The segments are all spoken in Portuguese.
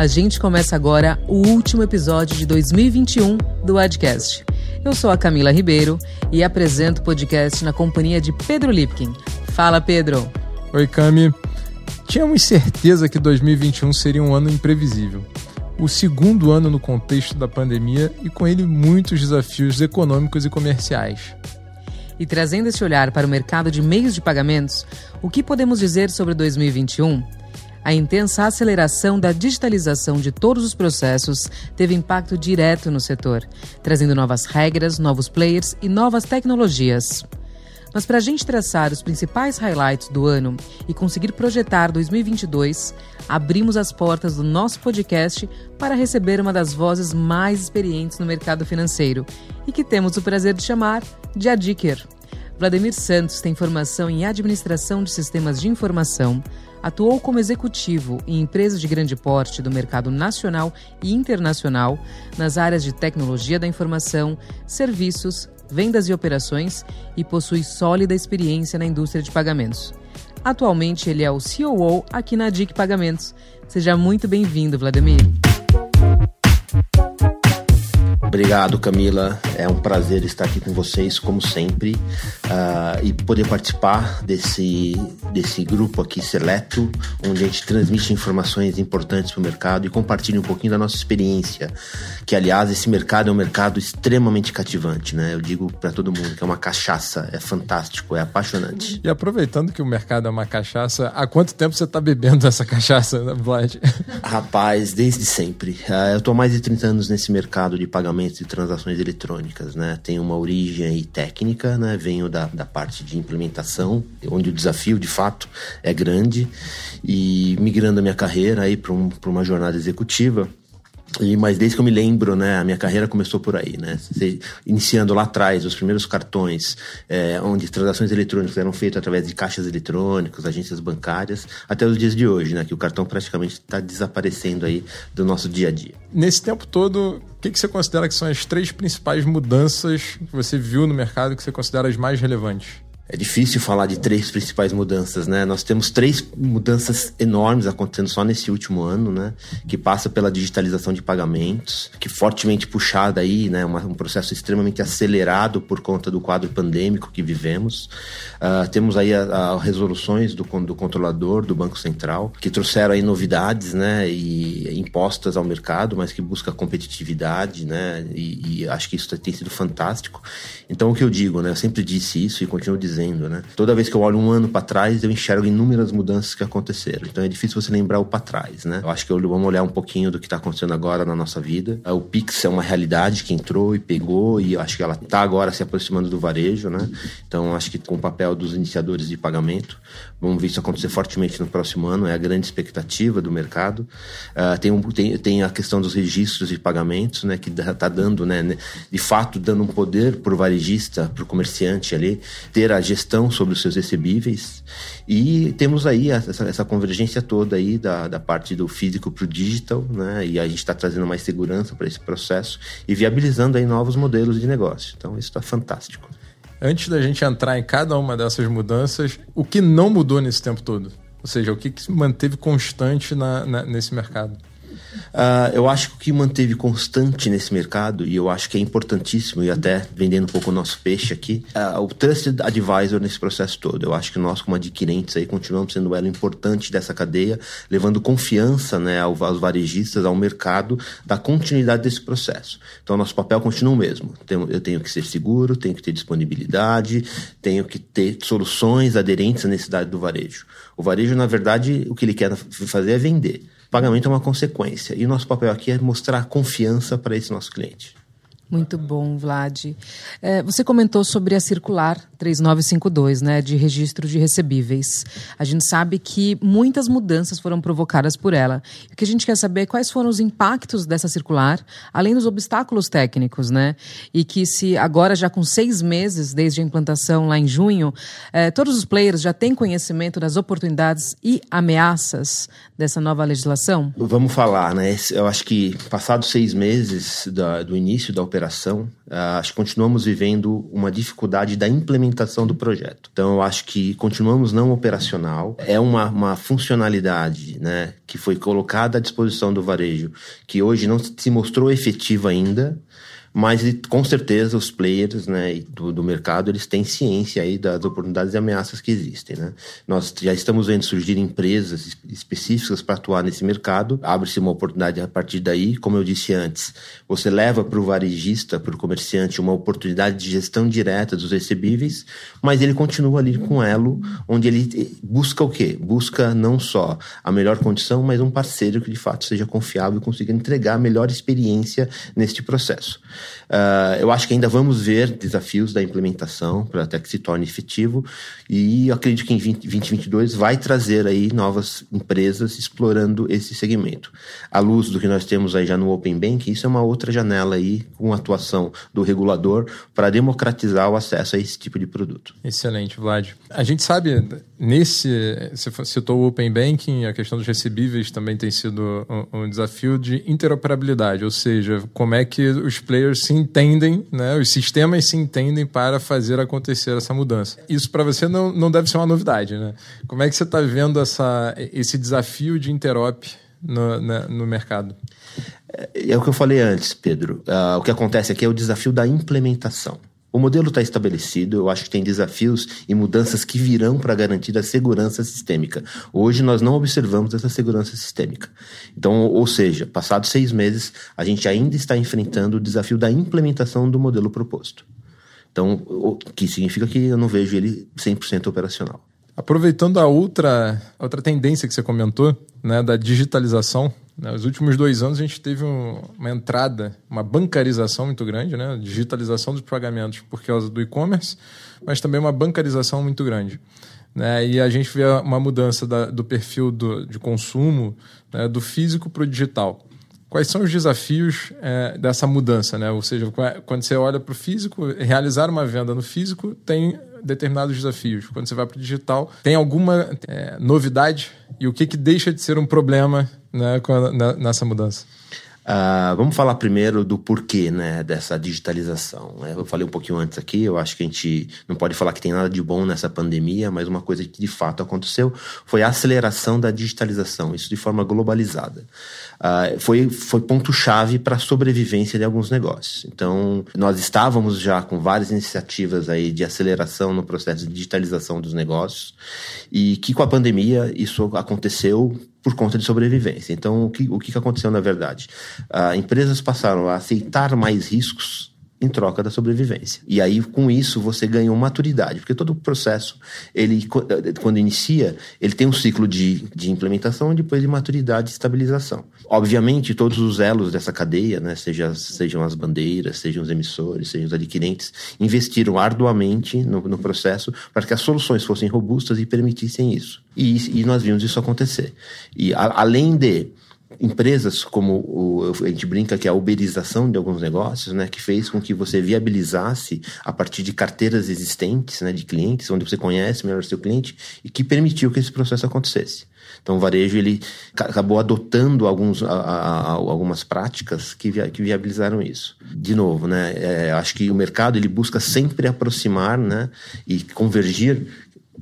A gente começa agora o último episódio de 2021 do Adcast. Eu sou a Camila Ribeiro e apresento o podcast na companhia de Pedro Lipkin. Fala, Pedro. Oi, Cami. Tínhamos certeza que 2021 seria um ano imprevisível. O segundo ano no contexto da pandemia e com ele muitos desafios econômicos e comerciais. E trazendo esse olhar para o mercado de meios de pagamentos, o que podemos dizer sobre 2021? A intensa aceleração da digitalização de todos os processos teve impacto direto no setor, trazendo novas regras, novos players e novas tecnologias. Mas para a gente traçar os principais highlights do ano e conseguir projetar 2022, abrimos as portas do nosso podcast para receber uma das vozes mais experientes no mercado financeiro e que temos o prazer de chamar de Adiker. Vladimir Santos tem formação em administração de sistemas de informação, atuou como executivo em empresas de grande porte do mercado nacional e internacional nas áreas de tecnologia da informação, serviços, vendas e operações e possui sólida experiência na indústria de pagamentos. Atualmente ele é o COO aqui na DIC Pagamentos. Seja muito bem-vindo, Vladimir. Obrigado, Camila. É um prazer estar aqui com vocês, como sempre, uh, e poder participar desse, desse grupo aqui seleto, onde a gente transmite informações importantes para o mercado e compartilha um pouquinho da nossa experiência. Que, aliás, esse mercado é um mercado extremamente cativante, né? Eu digo para todo mundo que é uma cachaça, é fantástico, é apaixonante. E aproveitando que o mercado é uma cachaça, há quanto tempo você está bebendo essa cachaça, Vlad? Rapaz, desde sempre. Uh, eu estou mais de 30 anos nesse mercado de pagamento pagamentos e transações eletrônicas, né? Tem uma origem técnica, né? Venho da, da parte de implementação, onde o desafio, de fato, é grande. E migrando a minha carreira aí para um, uma jornada executiva, e, mas desde que eu me lembro, né, a minha carreira começou por aí, né? Iniciando lá atrás, os primeiros cartões, é, onde transações eletrônicas eram feitas através de caixas eletrônicas, agências bancárias, até os dias de hoje, né? Que o cartão praticamente está desaparecendo aí do nosso dia a dia. Nesse tempo todo, o que, que você considera que são as três principais mudanças que você viu no mercado que você considera as mais relevantes? É difícil falar de três principais mudanças, né? Nós temos três mudanças enormes acontecendo só nesse último ano, né? Que passa pela digitalização de pagamentos, que fortemente puxada aí, né? Um processo extremamente acelerado por conta do quadro pandêmico que vivemos. Uh, temos aí as resoluções do, do controlador do Banco Central, que trouxeram aí novidades, né? E impostas ao mercado, mas que busca competitividade, né? E, e acho que isso tem sido fantástico. Então, o que eu digo, né? Eu sempre disse isso e continuo dizendo dizendo, né? Toda vez que eu olho um ano para trás, eu enxergo inúmeras mudanças que aconteceram. Então é difícil você lembrar o para trás, né? Eu acho que vamos olhar um pouquinho do que está acontecendo agora na nossa vida. O Pix é uma realidade que entrou e pegou e eu acho que ela está agora se aproximando do varejo, né? Então acho que com o papel dos iniciadores de pagamento, vamos ver isso acontecer fortemente no próximo ano. É a grande expectativa do mercado. Uh, tem, um, tem, tem a questão dos registros de pagamentos, né? Que está dando, né? De fato, dando um poder para o varejista, para o comerciante ali, ter a gestão sobre os seus recebíveis e temos aí essa, essa convergência toda aí da, da parte do físico para o digital, né? E a gente está trazendo mais segurança para esse processo e viabilizando aí novos modelos de negócio. Então isso está fantástico. Antes da gente entrar em cada uma dessas mudanças, o que não mudou nesse tempo todo? Ou seja, o que, que se manteve constante na, na, nesse mercado? Uh, eu acho que o que manteve constante nesse mercado, e eu acho que é importantíssimo, e até vendendo um pouco o nosso peixe aqui, uh, o Trusted Advisor nesse processo todo. Eu acho que nós, como adquirentes, aí, continuamos sendo um elo importante dessa cadeia, levando confiança né, aos varejistas, ao mercado, da continuidade desse processo. Então, nosso papel continua o mesmo. Eu tenho que ser seguro, tenho que ter disponibilidade, tenho que ter soluções aderentes à necessidade do varejo. O varejo, na verdade, o que ele quer fazer é vender. Pagamento é uma consequência. E o nosso papel aqui é mostrar confiança para esse nosso cliente. Muito bom, Vlad. É, você comentou sobre a circular 3952, né, de registro de recebíveis. A gente sabe que muitas mudanças foram provocadas por ela. O que a gente quer saber é quais foram os impactos dessa circular, além dos obstáculos técnicos, né? E que se agora, já com seis meses desde a implantação lá em junho, é, todos os players já têm conhecimento das oportunidades e ameaças dessa nova legislação? Vamos falar, né? Eu acho que passados seis meses da, do início da operação, operação, uh, acho que continuamos vivendo uma dificuldade da implementação do projeto. Então, eu acho que continuamos não operacional. É uma, uma funcionalidade né, que foi colocada à disposição do varejo, que hoje não se mostrou efetiva ainda mas com certeza os players né, do, do, mercado eles têm ciência aí das oportunidades e ameaças que existem. Né? Nós já estamos vendo surgir empresas específicas para atuar nesse mercado, abre-se uma oportunidade a partir daí, como eu disse antes, você leva para o varejista, para o comerciante, uma oportunidade de gestão direta dos recebíveis, mas ele continua ali com elo, onde ele busca o quê? Busca não só a melhor condição, mas um parceiro que de fato seja confiável e consiga entregar a melhor experiência neste processo. Uh, eu acho que ainda vamos ver desafios da implementação para até que se torne efetivo e acredito que em 20, 2022 vai trazer aí novas empresas explorando esse segmento. À luz do que nós temos aí já no Open Bank, isso é uma outra janela aí com atuação do regulador para democratizar o acesso a esse tipo de produto. Excelente, Vlad. A gente sabe, nesse, você citou o Open Banking, a questão dos recebíveis também tem sido um, um desafio de interoperabilidade, ou seja, como é que os players players se entendem, né, os sistemas se entendem para fazer acontecer essa mudança. Isso para você não, não deve ser uma novidade. Né? Como é que você está vendo essa, esse desafio de interop no, né, no mercado? É, é, o que eu falei antes, Pedro. Uh, o que acontece aqui é o desafio da implementação. O modelo está estabelecido, eu acho que tem desafios e mudanças que virão para garantir a segurança sistêmica. Hoje nós não observamos essa segurança sistêmica. Então, ou seja, passados seis meses, a gente ainda está enfrentando o desafio da implementação do modelo proposto. Então, o que significa que eu não vejo ele 100% operacional. Aproveitando a outra, outra tendência que você comentou, né, da digitalização, nos últimos dois anos a gente teve um, uma entrada, uma bancarização muito grande, né? digitalização dos pagamentos por causa do e-commerce, mas também uma bancarização muito grande. Né? E a gente vê uma mudança da, do perfil do, de consumo né? do físico para o digital. Quais são os desafios é, dessa mudança? Né? Ou seja, quando você olha para o físico, realizar uma venda no físico tem determinados desafios. Quando você vai para o digital, tem alguma é, novidade e o que, que deixa de ser um problema né, nessa mudança? Uh, vamos falar primeiro do porquê né, dessa digitalização. Né? Eu falei um pouquinho antes aqui, eu acho que a gente não pode falar que tem nada de bom nessa pandemia, mas uma coisa que de fato aconteceu foi a aceleração da digitalização, isso de forma globalizada. Uh, foi, foi ponto-chave para a sobrevivência de alguns negócios. Então, nós estávamos já com várias iniciativas aí de aceleração no processo de digitalização dos negócios, e que com a pandemia isso aconteceu por conta de sobrevivência. Então, o que, o que aconteceu na verdade? Uh, empresas passaram a aceitar mais riscos em troca da sobrevivência. E aí, com isso, você ganha uma maturidade, porque todo o processo, ele, quando inicia, ele tem um ciclo de, de implementação e depois de maturidade e estabilização. Obviamente, todos os elos dessa cadeia, né, seja, sejam as bandeiras, sejam os emissores, sejam os adquirentes, investiram arduamente no, no processo para que as soluções fossem robustas e permitissem isso. E, e nós vimos isso acontecer. E a, além de empresas como o, a gente brinca que é a uberização de alguns negócios, né, que fez com que você viabilizasse a partir de carteiras existentes, né, de clientes, onde você conhece melhor o seu cliente e que permitiu que esse processo acontecesse. Então, o varejo ele acabou adotando alguns, a, a, algumas práticas que, via, que viabilizaram isso. De novo, né, é, acho que o mercado ele busca sempre aproximar né, e convergir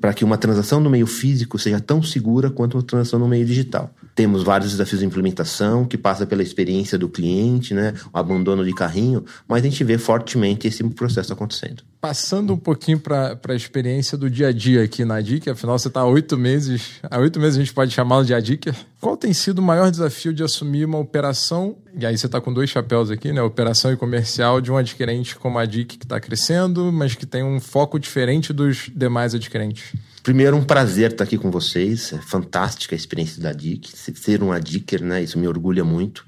para que uma transação no meio físico seja tão segura quanto uma transação no meio digital. Temos vários desafios de implementação, que passa pela experiência do cliente, né, o abandono de carrinho, mas a gente vê fortemente esse processo acontecendo. Passando um pouquinho para a experiência do dia a dia aqui na DIC, afinal você está há oito meses, há oito meses a gente pode chamá-lo de ADIC. Qual tem sido o maior desafio de assumir uma operação, e aí você está com dois chapéus aqui, né, operação e comercial de um adquirente como a DIC que está crescendo, mas que tem um foco diferente dos demais adquirentes? Primeiro, um prazer estar aqui com vocês. É fantástica a experiência da DIC. Ser um Adiker, né? Isso me orgulha muito.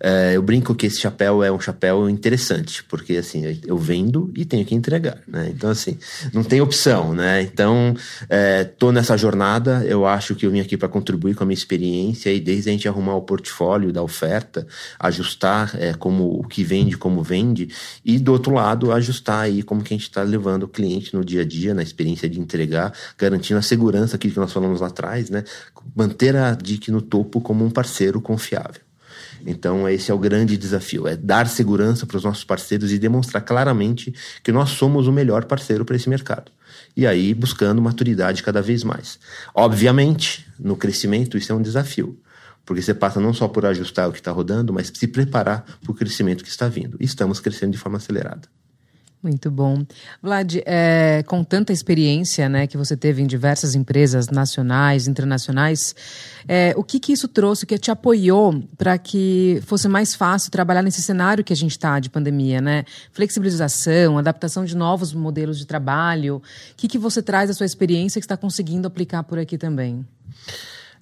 É, eu brinco que esse chapéu é um chapéu interessante, porque assim, eu vendo e tenho que entregar, né? Então, assim, não tem opção, né? Então, é, tô nessa jornada. Eu acho que eu vim aqui para contribuir com a minha experiência e desde a gente arrumar o portfólio da oferta, ajustar é, como o que vende, como vende, e do outro lado, ajustar aí como que a gente está levando o cliente no dia a dia, na experiência de entregar, garantir garantindo a segurança, aquilo que nós falamos lá atrás, né? Manter a DIC no topo como um parceiro confiável. Então, esse é o grande desafio: é dar segurança para os nossos parceiros e demonstrar claramente que nós somos o melhor parceiro para esse mercado. E aí, buscando maturidade cada vez mais. Obviamente, no crescimento, isso é um desafio. Porque você passa não só por ajustar o que está rodando, mas se preparar para o crescimento que está vindo. E estamos crescendo de forma acelerada. Muito bom. Vlad, é, com tanta experiência né, que você teve em diversas empresas nacionais, internacionais, é, o que, que isso trouxe, o que te apoiou para que fosse mais fácil trabalhar nesse cenário que a gente está de pandemia? Né? Flexibilização, adaptação de novos modelos de trabalho. O que, que você traz da sua experiência que está conseguindo aplicar por aqui também?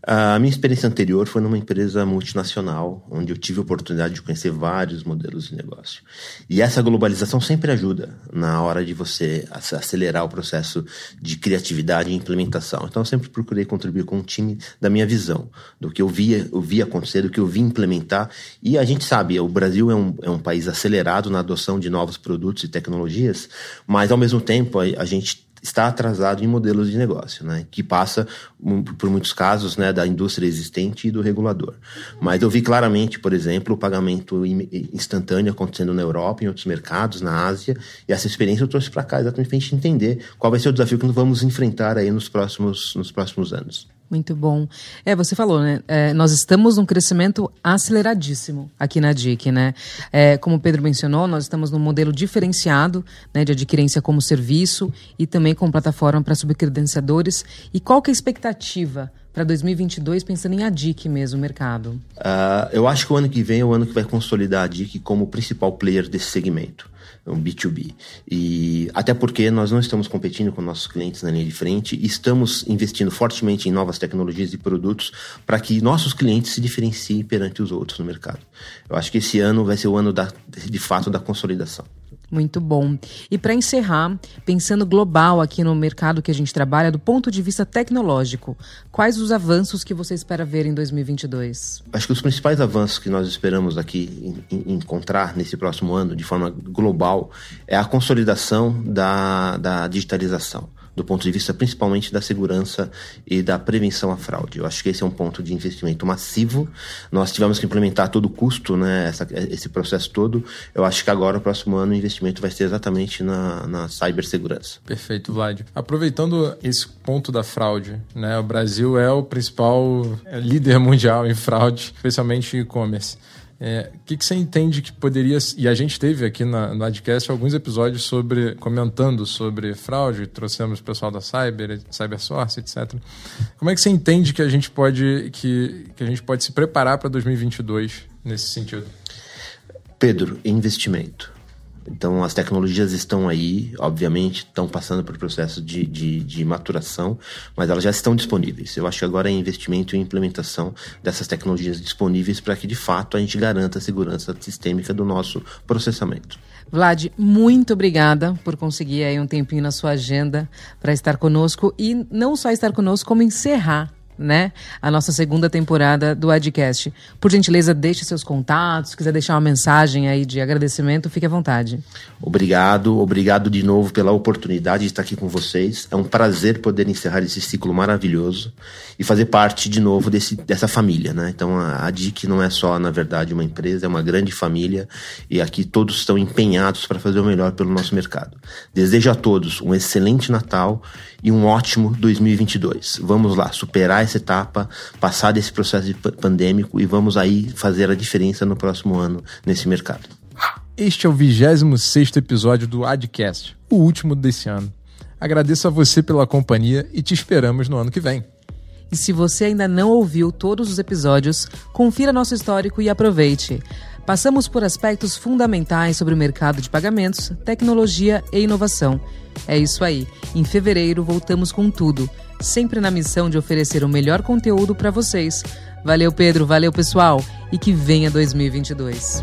A minha experiência anterior foi numa empresa multinacional, onde eu tive a oportunidade de conhecer vários modelos de negócio. E essa globalização sempre ajuda na hora de você acelerar o processo de criatividade e implementação. Então, eu sempre procurei contribuir com o time da minha visão, do que eu via, eu via acontecer, do que eu vi implementar. E a gente sabe, o Brasil é um, é um país acelerado na adoção de novos produtos e tecnologias, mas, ao mesmo tempo, a, a gente está atrasado em modelos de negócio, né? Que passa, por muitos casos, né, da indústria existente e do regulador. Mas eu vi claramente, por exemplo, o pagamento instantâneo acontecendo na Europa, em outros mercados, na Ásia, e essa experiência eu trouxe para cá exatamente para a gente entender qual vai ser o desafio que nós vamos enfrentar aí nos próximos, nos próximos anos. Muito bom. É, você falou, né? É, nós estamos num crescimento aceleradíssimo aqui na DIC, né? É, como o Pedro mencionou, nós estamos num modelo diferenciado né, de adquirência como serviço e também com plataforma para subcredenciadores. E qual que é a expectativa para 2022, pensando em ADIC mesmo, o mercado? Uh, eu acho que o ano que vem é o ano que vai consolidar a DIC como principal player desse segmento um B2B. E até porque nós não estamos competindo com nossos clientes na linha de frente estamos investindo fortemente em novas tecnologias e produtos para que nossos clientes se diferenciem perante os outros no mercado. Eu acho que esse ano vai ser o ano da, de fato da consolidação. Muito bom. E para encerrar, pensando global aqui no mercado que a gente trabalha, do ponto de vista tecnológico, quais os avanços que você espera ver em 2022? Acho que os principais avanços que nós esperamos aqui encontrar nesse próximo ano, de forma global, é a consolidação da, da digitalização do ponto de vista principalmente da segurança e da prevenção à fraude. Eu acho que esse é um ponto de investimento massivo. Nós tivemos que implementar todo o custo, né, essa, esse processo todo. Eu acho que agora, no próximo ano, o investimento vai ser exatamente na, na cibersegurança. Perfeito, Vlad. Aproveitando esse ponto da fraude, né, o Brasil é o principal é, líder mundial em fraude, especialmente em e-commerce. É, o que, que, você entende que poderia. E a gente teve aqui na, no Adcast alguns episódios sobre comentando sobre fraude, trouxemos o pessoal da Cyber, CyberSource, etc. Como é que você entende que a gente pode, que, que a gente pode se preparar para 2022 nesse sentido? Pedro, investimento. Então, as tecnologias estão aí, obviamente, estão passando por processo de, de, de, maturação, mas elas já estão disponíveis. Eu acho que agora é investimento e implementação dessas tecnologias disponíveis para que, de fato, a gente garanta a segurança sistêmica do nosso processamento. Vlad, muito obrigada por conseguir aí um tempinho na sua agenda para estar conosco e não só estar conosco, como encerrar né, a nossa segunda temporada do Adcast. Por gentileza, deixe seus contatos, se quiser deixar uma mensagem aí de agradecimento, fique à vontade. Obrigado, obrigado de novo pela oportunidade de estar aqui com vocês. É um prazer poder encerrar esse ciclo maravilhoso e fazer parte de novo desse, dessa família, né? Então a, a DIC não é só, na verdade, uma empresa, é uma grande família e aqui todos estão empenhados para fazer o melhor pelo nosso mercado. Desejo a todos um excelente Natal e um ótimo 2022. Vamos lá, superar essa etapa, passar desse processo de pandêmico e vamos aí fazer a diferença no próximo ano nesse mercado. Este é o 26 episódio do Adcast, o último desse ano. Agradeço a você pela companhia e te esperamos no ano que vem. E se você ainda não ouviu todos os episódios, confira nosso histórico e aproveite. Passamos por aspectos fundamentais sobre o mercado de pagamentos, tecnologia e inovação. É isso aí. Em fevereiro voltamos com tudo, sempre na missão de oferecer o melhor conteúdo para vocês. Valeu, Pedro, valeu, pessoal, e que venha 2022.